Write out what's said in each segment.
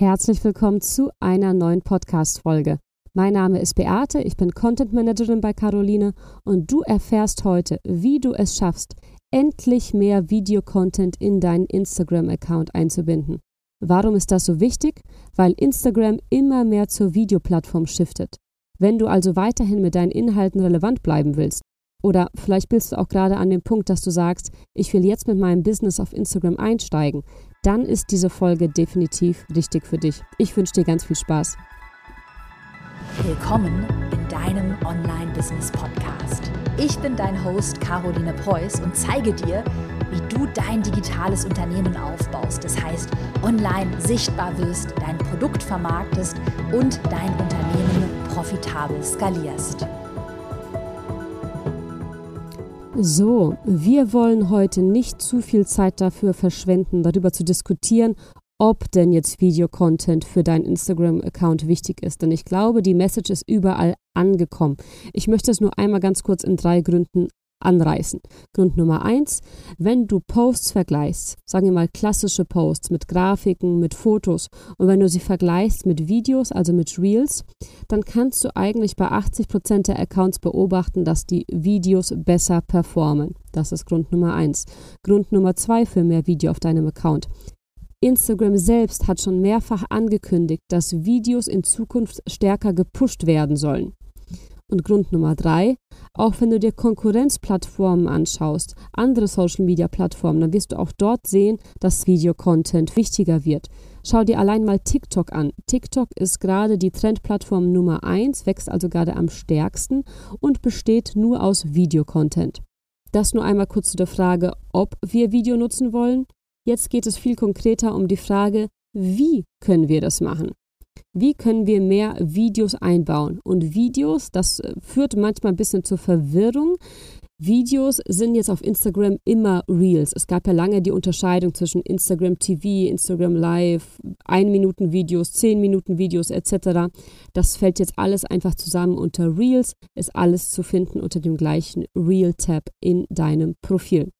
Herzlich willkommen zu einer neuen Podcast-Folge. Mein Name ist Beate, ich bin Content Managerin bei Caroline und du erfährst heute, wie du es schaffst, endlich mehr Videocontent in deinen Instagram-Account einzubinden. Warum ist das so wichtig? Weil Instagram immer mehr zur Videoplattform shiftet. Wenn du also weiterhin mit deinen Inhalten relevant bleiben willst, oder vielleicht bist du auch gerade an dem Punkt, dass du sagst, ich will jetzt mit meinem Business auf Instagram einsteigen, dann ist diese Folge definitiv richtig für dich. Ich wünsche dir ganz viel Spaß. Willkommen in deinem Online-Business-Podcast. Ich bin dein Host Caroline Preuß und zeige dir, wie du dein digitales Unternehmen aufbaust. Das heißt, online sichtbar wirst, dein Produkt vermarktest und dein Unternehmen profitabel skalierst. So, wir wollen heute nicht zu viel Zeit dafür verschwenden, darüber zu diskutieren, ob denn jetzt Videocontent für deinen Instagram-Account wichtig ist. Denn ich glaube, die Message ist überall angekommen. Ich möchte es nur einmal ganz kurz in drei Gründen anreißen. Grund Nummer eins, wenn du Posts vergleichst, sagen wir mal klassische Posts mit Grafiken, mit Fotos und wenn du sie vergleichst mit Videos, also mit Reels, dann kannst du eigentlich bei 80 Prozent der Accounts beobachten, dass die Videos besser performen. Das ist Grund Nummer eins. Grund Nummer zwei für mehr Video auf deinem Account. Instagram selbst hat schon mehrfach angekündigt, dass Videos in Zukunft stärker gepusht werden sollen. Und Grund Nummer drei, auch wenn du dir Konkurrenzplattformen anschaust, andere Social-Media-Plattformen, dann wirst du auch dort sehen, dass Videocontent wichtiger wird. Schau dir allein mal TikTok an. TikTok ist gerade die Trendplattform Nummer eins, wächst also gerade am stärksten und besteht nur aus Videocontent. Das nur einmal kurz zu der Frage, ob wir Video nutzen wollen. Jetzt geht es viel konkreter um die Frage, wie können wir das machen? Wie können wir mehr Videos einbauen? Und Videos, das äh, führt manchmal ein bisschen zur Verwirrung. Videos sind jetzt auf Instagram immer Reels. Es gab ja lange die Unterscheidung zwischen Instagram TV, Instagram Live, 1 Minuten Videos, 10 Minuten Videos etc. Das fällt jetzt alles einfach zusammen unter Reels, ist alles zu finden unter dem gleichen Reel-Tab in deinem Profil.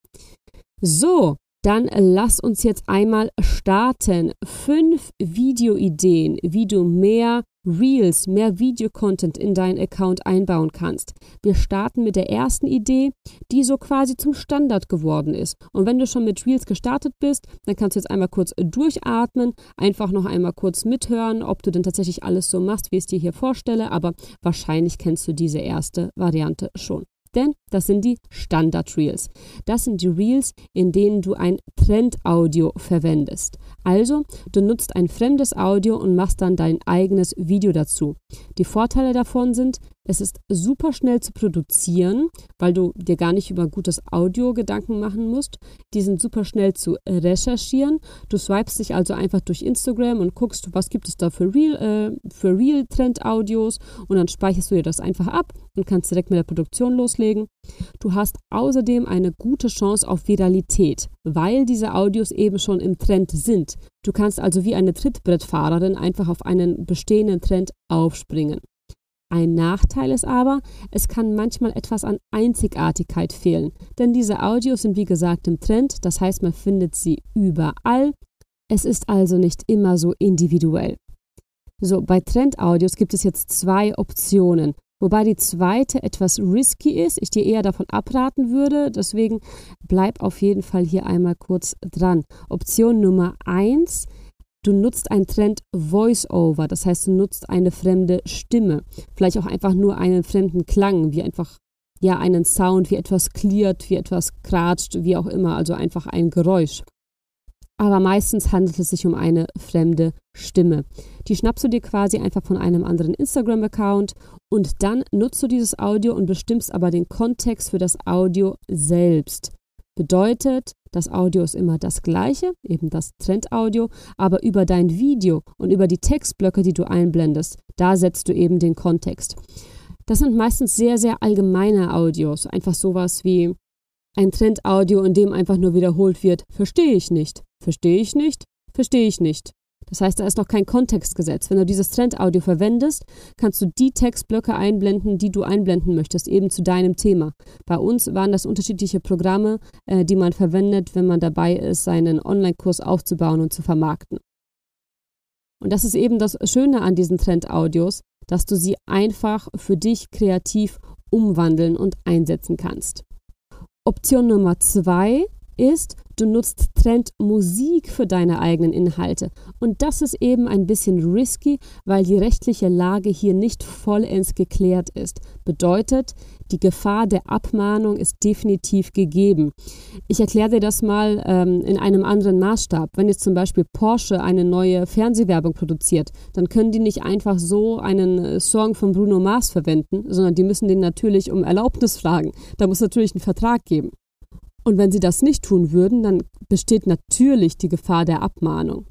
So, dann lass uns jetzt einmal starten. Fünf Videoideen, wie du mehr Reels, mehr Videocontent in deinen Account einbauen kannst. Wir starten mit der ersten Idee, die so quasi zum Standard geworden ist. Und wenn du schon mit Reels gestartet bist, dann kannst du jetzt einmal kurz durchatmen, einfach noch einmal kurz mithören, ob du denn tatsächlich alles so machst, wie ich es dir hier vorstelle. Aber wahrscheinlich kennst du diese erste Variante schon. Denn das sind die Standard-Reels. Das sind die Reels, in denen du ein Trend-Audio verwendest. Also, du nutzt ein fremdes Audio und machst dann dein eigenes Video dazu. Die Vorteile davon sind, es ist super schnell zu produzieren, weil du dir gar nicht über gutes Audio Gedanken machen musst. Die sind super schnell zu recherchieren. Du swipest dich also einfach durch Instagram und guckst, was gibt es da für Real, äh, für Real Trend Audios und dann speicherst du dir das einfach ab und kannst direkt mit der Produktion loslegen. Du hast außerdem eine gute Chance auf Viralität, weil diese Audios eben schon im Trend sind. Du kannst also wie eine Trittbrettfahrerin einfach auf einen bestehenden Trend aufspringen. Ein Nachteil ist aber, es kann manchmal etwas an Einzigartigkeit fehlen, denn diese Audios sind wie gesagt im Trend, das heißt man findet sie überall. Es ist also nicht immer so individuell. So, bei Trendaudios gibt es jetzt zwei Optionen, wobei die zweite etwas risky ist, ich dir eher davon abraten würde, deswegen bleib auf jeden Fall hier einmal kurz dran. Option Nummer eins Du nutzt einen Trend Voice-Over, das heißt, du nutzt eine fremde Stimme, vielleicht auch einfach nur einen fremden Klang, wie einfach ja einen Sound, wie etwas klirrt, wie etwas kratscht, wie auch immer, also einfach ein Geräusch. Aber meistens handelt es sich um eine fremde Stimme. Die schnappst du dir quasi einfach von einem anderen Instagram-Account und dann nutzt du dieses Audio und bestimmst aber den Kontext für das Audio selbst. Bedeutet, das Audio ist immer das gleiche, eben das Trendaudio, aber über dein Video und über die Textblöcke, die du einblendest, da setzt du eben den Kontext. Das sind meistens sehr, sehr allgemeine Audios, einfach sowas wie ein Trendaudio, in dem einfach nur wiederholt wird, verstehe ich nicht, verstehe ich nicht, verstehe ich nicht. Das heißt, da ist noch kein Kontext gesetzt. Wenn du dieses Trendaudio verwendest, kannst du die Textblöcke einblenden, die du einblenden möchtest, eben zu deinem Thema. Bei uns waren das unterschiedliche Programme, äh, die man verwendet, wenn man dabei ist, seinen Online-Kurs aufzubauen und zu vermarkten. Und das ist eben das Schöne an diesen Trendaudios, dass du sie einfach für dich kreativ umwandeln und einsetzen kannst. Option Nummer zwei ist, du nutzt Trendmusik für deine eigenen Inhalte. Und das ist eben ein bisschen risky, weil die rechtliche Lage hier nicht vollends geklärt ist. Bedeutet, die Gefahr der Abmahnung ist definitiv gegeben. Ich erkläre dir das mal ähm, in einem anderen Maßstab. Wenn jetzt zum Beispiel Porsche eine neue Fernsehwerbung produziert, dann können die nicht einfach so einen äh, Song von Bruno Mars verwenden, sondern die müssen den natürlich um Erlaubnis fragen. Da muss natürlich ein Vertrag geben. Und wenn sie das nicht tun würden, dann besteht natürlich die Gefahr der Abmahnung.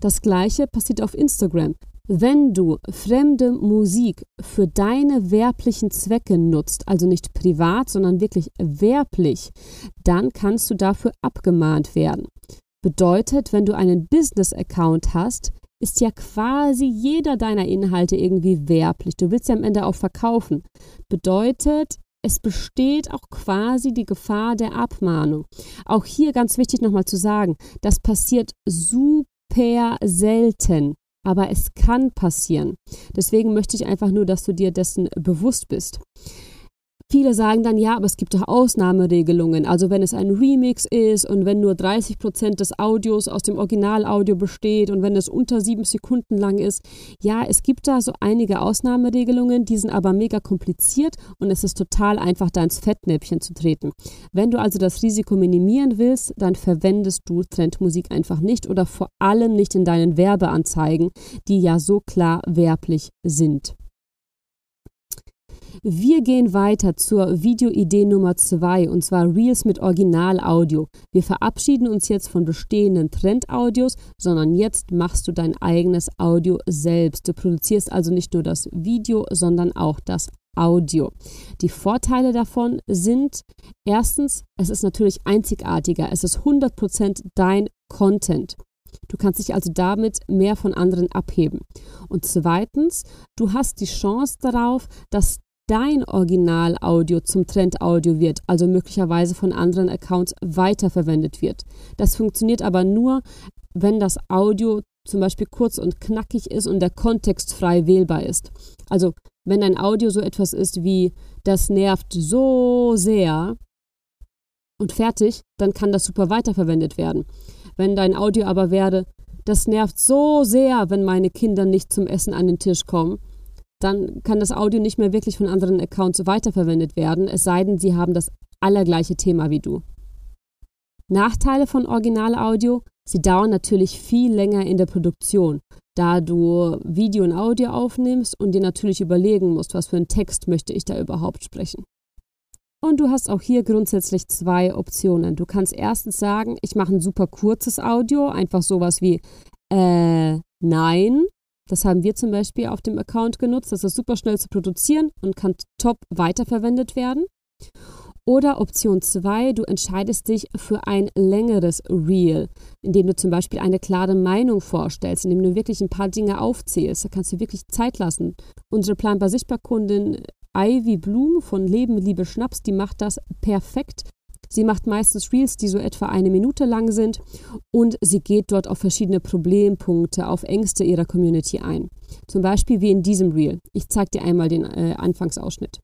Das gleiche passiert auf Instagram. Wenn du fremde Musik für deine werblichen Zwecke nutzt, also nicht privat, sondern wirklich werblich, dann kannst du dafür abgemahnt werden. Bedeutet, wenn du einen Business-Account hast, ist ja quasi jeder deiner Inhalte irgendwie werblich. Du willst ja am Ende auch verkaufen. Bedeutet, es besteht auch quasi die Gefahr der Abmahnung. Auch hier ganz wichtig nochmal zu sagen, das passiert super selten aber es kann passieren. Deswegen möchte ich einfach nur, dass du dir dessen bewusst bist. Viele sagen dann, ja, aber es gibt doch Ausnahmeregelungen. Also wenn es ein Remix ist und wenn nur 30 Prozent des Audios aus dem Originalaudio besteht und wenn es unter sieben Sekunden lang ist. Ja, es gibt da so einige Ausnahmeregelungen, die sind aber mega kompliziert und es ist total einfach, da ins Fettnäpfchen zu treten. Wenn du also das Risiko minimieren willst, dann verwendest du Trendmusik einfach nicht oder vor allem nicht in deinen Werbeanzeigen, die ja so klar werblich sind. Wir gehen weiter zur Videoidee Nummer zwei und zwar Reels mit Originalaudio. Wir verabschieden uns jetzt von bestehenden Trendaudios, sondern jetzt machst du dein eigenes Audio selbst. Du produzierst also nicht nur das Video, sondern auch das Audio. Die Vorteile davon sind erstens, es ist natürlich einzigartiger, es ist 100% dein Content. Du kannst dich also damit mehr von anderen abheben. Und zweitens, du hast die Chance darauf, dass dein Original-Audio zum Trend-Audio wird, also möglicherweise von anderen Accounts weiterverwendet wird. Das funktioniert aber nur, wenn das Audio zum Beispiel kurz und knackig ist und der Kontext frei wählbar ist. Also wenn ein Audio so etwas ist wie das nervt so sehr und fertig, dann kann das super weiterverwendet werden. Wenn dein Audio aber werde, das nervt so sehr, wenn meine Kinder nicht zum Essen an den Tisch kommen, dann kann das Audio nicht mehr wirklich von anderen Accounts weiterverwendet werden, es sei denn, sie haben das allergleiche Thema wie du. Nachteile von Originalaudio, sie dauern natürlich viel länger in der Produktion, da du Video und Audio aufnimmst und dir natürlich überlegen musst, was für einen Text möchte ich da überhaupt sprechen. Und du hast auch hier grundsätzlich zwei Optionen. Du kannst erstens sagen, ich mache ein super kurzes Audio, einfach sowas wie äh, nein das haben wir zum Beispiel auf dem Account genutzt. Das ist super schnell zu produzieren und kann top weiterverwendet werden. Oder Option 2, du entscheidest dich für ein längeres Reel, indem du zum Beispiel eine klare Meinung vorstellst, indem du wirklich ein paar Dinge aufzählst. Da kannst du wirklich Zeit lassen. Unsere planbar sichtbar Kundin Ivy Bloom von Leben, Liebe, Schnaps, die macht das perfekt. Sie macht meistens Reels, die so etwa eine Minute lang sind und sie geht dort auf verschiedene Problempunkte, auf Ängste ihrer Community ein. Zum Beispiel wie in diesem Reel. Ich zeige dir einmal den äh, Anfangsausschnitt.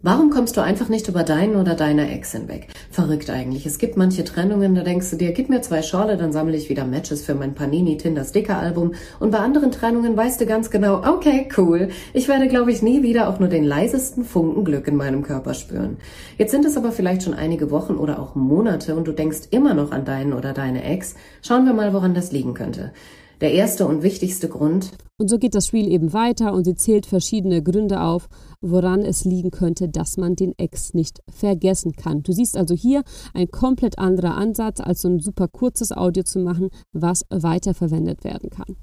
Warum kommst du einfach nicht über deinen oder deine Ex hinweg? Verrückt eigentlich. Es gibt manche Trennungen, da denkst du dir, gib mir zwei Schorle, dann sammle ich wieder Matches für mein Panini Tinder Sticker Album. Und bei anderen Trennungen weißt du ganz genau, okay, cool. Ich werde, glaube ich, nie wieder auch nur den leisesten Funken Glück in meinem Körper spüren. Jetzt sind es aber vielleicht schon einige Wochen oder auch Monate und du denkst immer noch an deinen oder deine Ex. Schauen wir mal, woran das liegen könnte. Der erste und wichtigste Grund. Und so geht das Spiel eben weiter und sie zählt verschiedene Gründe auf, woran es liegen könnte, dass man den Ex nicht vergessen kann. Du siehst also hier ein komplett anderer Ansatz, als so ein super kurzes Audio zu machen, was weiterverwendet werden kann.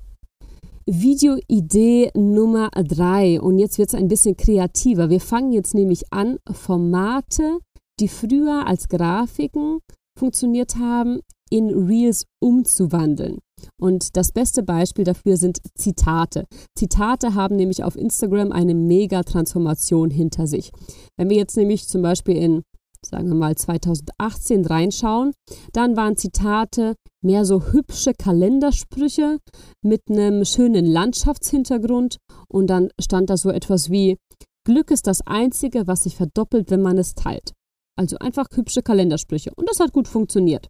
Videoidee Nummer drei und jetzt wird es ein bisschen kreativer. Wir fangen jetzt nämlich an, Formate, die früher als Grafiken funktioniert haben, in Reels umzuwandeln. Und das beste Beispiel dafür sind Zitate. Zitate haben nämlich auf Instagram eine Mega-Transformation hinter sich. Wenn wir jetzt nämlich zum Beispiel in sagen wir mal 2018 reinschauen, dann waren Zitate mehr so hübsche Kalendersprüche mit einem schönen Landschaftshintergrund und dann stand da so etwas wie Glück ist das Einzige, was sich verdoppelt, wenn man es teilt. Also einfach hübsche Kalendersprüche und das hat gut funktioniert.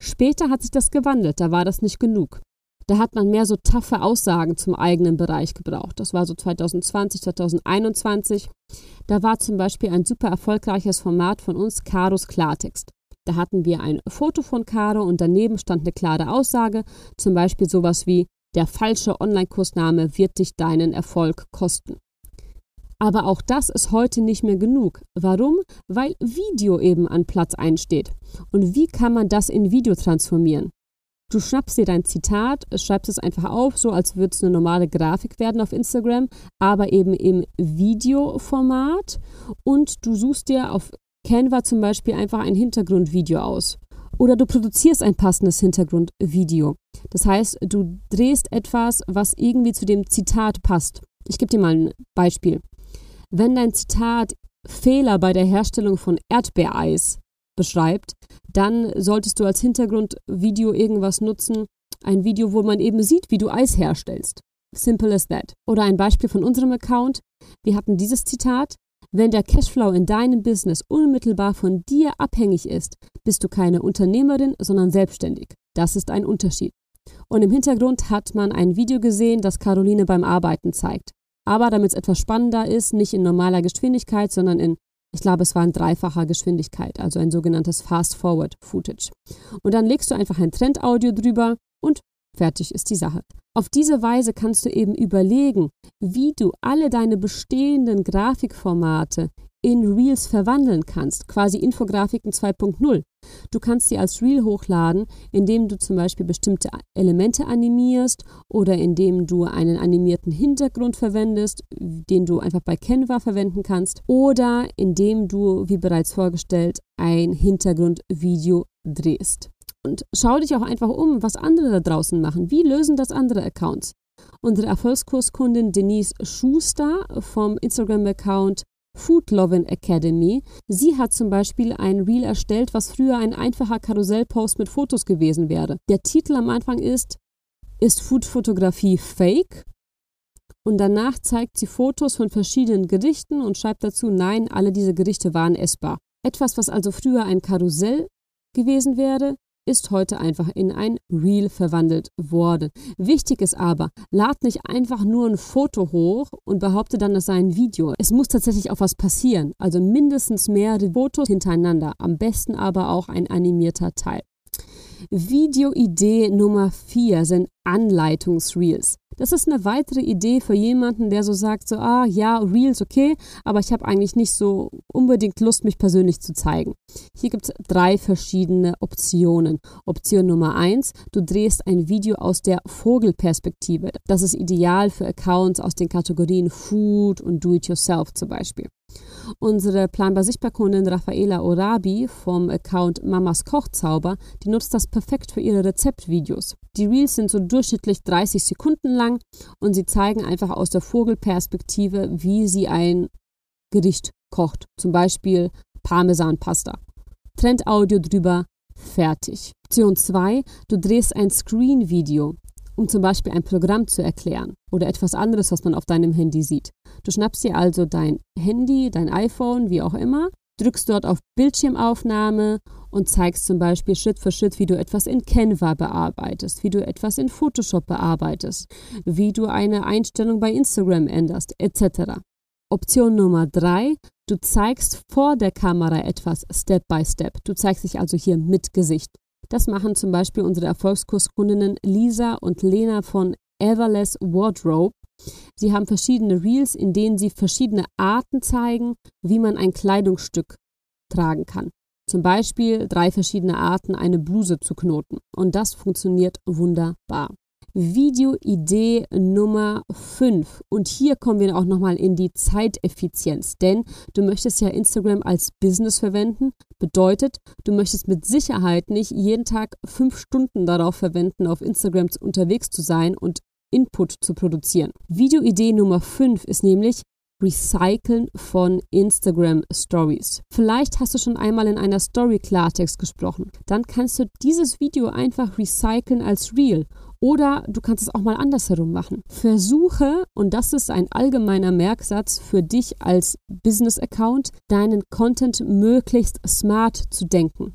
Später hat sich das gewandelt, da war das nicht genug. Da hat man mehr so taffe Aussagen zum eigenen Bereich gebraucht. Das war so 2020, 2021. Da war zum Beispiel ein super erfolgreiches Format von uns, Karos Klartext. Da hatten wir ein Foto von Caro und daneben stand eine klare Aussage, zum Beispiel sowas wie, der falsche Online-Kursname wird dich deinen Erfolg kosten. Aber auch das ist heute nicht mehr genug. Warum? Weil Video eben an Platz einsteht. Und wie kann man das in Video transformieren? Du schnappst dir dein Zitat, schreibst es einfach auf, so als würde es eine normale Grafik werden auf Instagram, aber eben im Videoformat. Und du suchst dir auf Canva zum Beispiel einfach ein Hintergrundvideo aus. Oder du produzierst ein passendes Hintergrundvideo. Das heißt, du drehst etwas, was irgendwie zu dem Zitat passt. Ich gebe dir mal ein Beispiel. Wenn dein Zitat Fehler bei der Herstellung von Erdbeereis beschreibt, dann solltest du als Hintergrundvideo irgendwas nutzen, ein Video, wo man eben sieht, wie du Eis herstellst. Simple as that. Oder ein Beispiel von unserem Account. Wir hatten dieses Zitat. Wenn der Cashflow in deinem Business unmittelbar von dir abhängig ist, bist du keine Unternehmerin, sondern selbstständig. Das ist ein Unterschied. Und im Hintergrund hat man ein Video gesehen, das Caroline beim Arbeiten zeigt. Aber damit es etwas spannender ist, nicht in normaler Geschwindigkeit, sondern in ich glaube, es war in dreifacher Geschwindigkeit, also ein sogenanntes Fast-Forward-Footage. Und dann legst du einfach ein Trendaudio drüber und fertig ist die Sache. Auf diese Weise kannst du eben überlegen, wie du alle deine bestehenden Grafikformate in Reels verwandeln kannst, quasi Infografiken 2.0. Du kannst sie als Reel hochladen, indem du zum Beispiel bestimmte Elemente animierst oder indem du einen animierten Hintergrund verwendest, den du einfach bei Canva verwenden kannst oder indem du, wie bereits vorgestellt, ein Hintergrundvideo drehst. Und schau dich auch einfach um, was andere da draußen machen. Wie lösen das andere Accounts? Unsere Erfolgskurskundin Denise Schuster vom Instagram-Account Food Lovin Academy. Sie hat zum Beispiel ein Reel erstellt, was früher ein einfacher Karussellpost mit Fotos gewesen wäre. Der Titel am Anfang ist Ist Foodfotografie fake? Und danach zeigt sie Fotos von verschiedenen Gerichten und schreibt dazu, nein, alle diese Gerichte waren essbar. Etwas, was also früher ein Karussell gewesen wäre, ist heute einfach in ein Reel verwandelt worden. Wichtig ist aber, lad nicht einfach nur ein Foto hoch und behaupte dann, das sei ein Video. Es muss tatsächlich auch was passieren. Also mindestens mehrere Fotos hintereinander. Am besten aber auch ein animierter Teil. Videoidee Nummer 4 sind Anleitungsreels. Das ist eine weitere Idee für jemanden, der so sagt, so, ah ja, Reels okay, aber ich habe eigentlich nicht so unbedingt Lust, mich persönlich zu zeigen. Hier gibt es drei verschiedene Optionen. Option Nummer eins, du drehst ein Video aus der Vogelperspektive. Das ist ideal für Accounts aus den Kategorien Food und Do-it-yourself zum Beispiel. Unsere planbar sichtbar Kundin Raffaela Orabi vom Account Mamas Kochzauber, die nutzt das perfekt für ihre Rezeptvideos. Die Reels sind so durchschnittlich 30 Sekunden lang und sie zeigen einfach aus der Vogelperspektive, wie sie ein Gericht kocht. Zum Beispiel Parmesanpasta. Trendaudio drüber, fertig. Option 2, du drehst ein Screen-Video um zum Beispiel ein Programm zu erklären oder etwas anderes, was man auf deinem Handy sieht. Du schnappst dir also dein Handy, dein iPhone, wie auch immer, drückst dort auf Bildschirmaufnahme und zeigst zum Beispiel Schritt für Schritt, wie du etwas in Canva bearbeitest, wie du etwas in Photoshop bearbeitest, wie du eine Einstellung bei Instagram änderst, etc. Option Nummer drei, du zeigst vor der Kamera etwas Step by Step. Du zeigst dich also hier mit Gesicht. Das machen zum Beispiel unsere Erfolgskurskundinnen Lisa und Lena von Everless Wardrobe. Sie haben verschiedene Reels, in denen sie verschiedene Arten zeigen, wie man ein Kleidungsstück tragen kann. Zum Beispiel drei verschiedene Arten, eine Bluse zu knoten. Und das funktioniert wunderbar. Videoidee Nummer 5. Und hier kommen wir auch nochmal in die Zeiteffizienz, denn du möchtest ja Instagram als Business verwenden. Bedeutet, du möchtest mit Sicherheit nicht jeden Tag fünf Stunden darauf verwenden, auf Instagram unterwegs zu sein und Input zu produzieren. Videoidee Nummer 5 ist nämlich, Recyceln von Instagram Stories. Vielleicht hast du schon einmal in einer Story Klartext gesprochen. Dann kannst du dieses Video einfach recyceln als Reel oder du kannst es auch mal andersherum machen. Versuche, und das ist ein allgemeiner Merksatz für dich als Business-Account, deinen Content möglichst smart zu denken.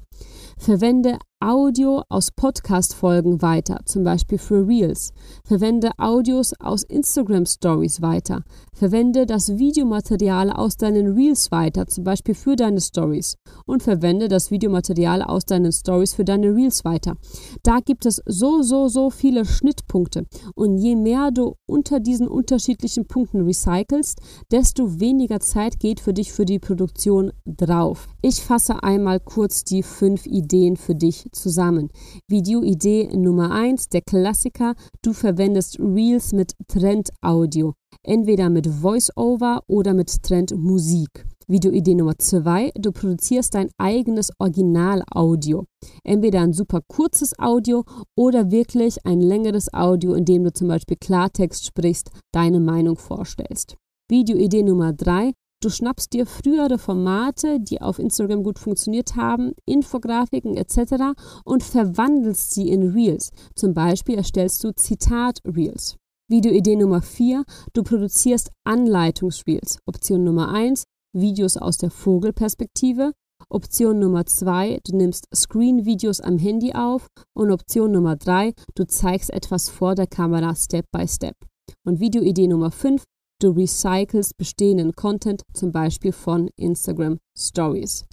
Verwende Audio aus Podcast-Folgen weiter, zum Beispiel für Reels. Verwende Audios aus Instagram Stories weiter. Verwende das Videomaterial aus deinen Reels weiter, zum Beispiel für deine Stories. Und verwende das Videomaterial aus deinen Stories für deine Reels weiter. Da gibt es so, so, so viele Schnittpunkte. Und je mehr du unter diesen unterschiedlichen Punkten recycelst, desto weniger Zeit geht für dich für die Produktion drauf. Ich fasse einmal kurz die fünf Ideen für dich zusammen. Videoidee Nummer 1, der Klassiker, du verwendest Reels mit Trend-Audio, entweder mit Voice-Over oder mit Trend-Musik. Videoidee Nummer 2, du produzierst dein eigenes Original-Audio. Entweder ein super kurzes Audio oder wirklich ein längeres Audio, in dem du zum Beispiel Klartext sprichst, deine Meinung vorstellst. Videoidee Nummer 3, Du schnappst dir frühere Formate, die auf Instagram gut funktioniert haben, Infografiken etc. und verwandelst sie in Reels. Zum Beispiel erstellst du Zitat-Reels. Videoidee Nummer 4. Du produzierst Anleitungsreels. Option Nummer 1. Videos aus der Vogelperspektive. Option Nummer 2. Du nimmst Screen-Videos am Handy auf. Und Option Nummer 3. Du zeigst etwas vor der Kamera Step by Step. Und Videoidee Nummer 5. Du recycelst bestehenden Content, zum Beispiel von Instagram Stories.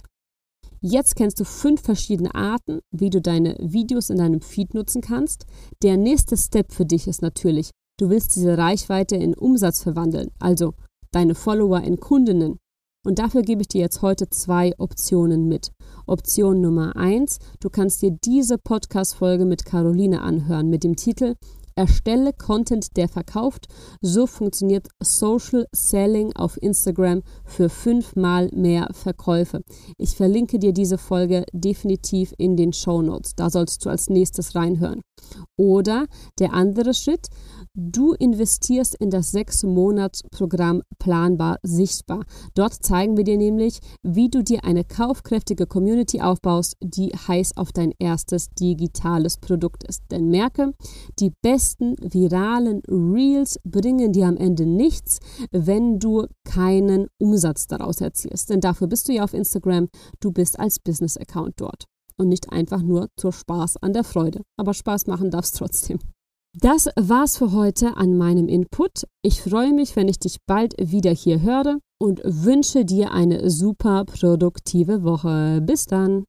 Jetzt kennst du fünf verschiedene Arten, wie du deine Videos in deinem Feed nutzen kannst. Der nächste Step für dich ist natürlich, du willst diese Reichweite in Umsatz verwandeln, also deine Follower in Kundinnen. Und dafür gebe ich dir jetzt heute zwei Optionen mit. Option Nummer eins, du kannst dir diese Podcast-Folge mit Caroline anhören mit dem Titel Erstelle Content, der verkauft. So funktioniert Social Selling auf Instagram für fünfmal mehr Verkäufe. Ich verlinke dir diese Folge definitiv in den Show Notes. Da sollst du als nächstes reinhören. Oder der andere Schritt, Du investierst in das sechs Monats Programm Planbar Sichtbar. Dort zeigen wir dir nämlich, wie du dir eine kaufkräftige Community aufbaust, die heiß auf dein erstes digitales Produkt ist. Denn merke, die besten viralen Reels bringen dir am Ende nichts, wenn du keinen Umsatz daraus erzielst. Denn dafür bist du ja auf Instagram, du bist als Business-Account dort und nicht einfach nur zur Spaß an der Freude. Aber Spaß machen darfst trotzdem. Das war's für heute an meinem Input. Ich freue mich, wenn ich dich bald wieder hier höre und wünsche dir eine super produktive Woche. Bis dann.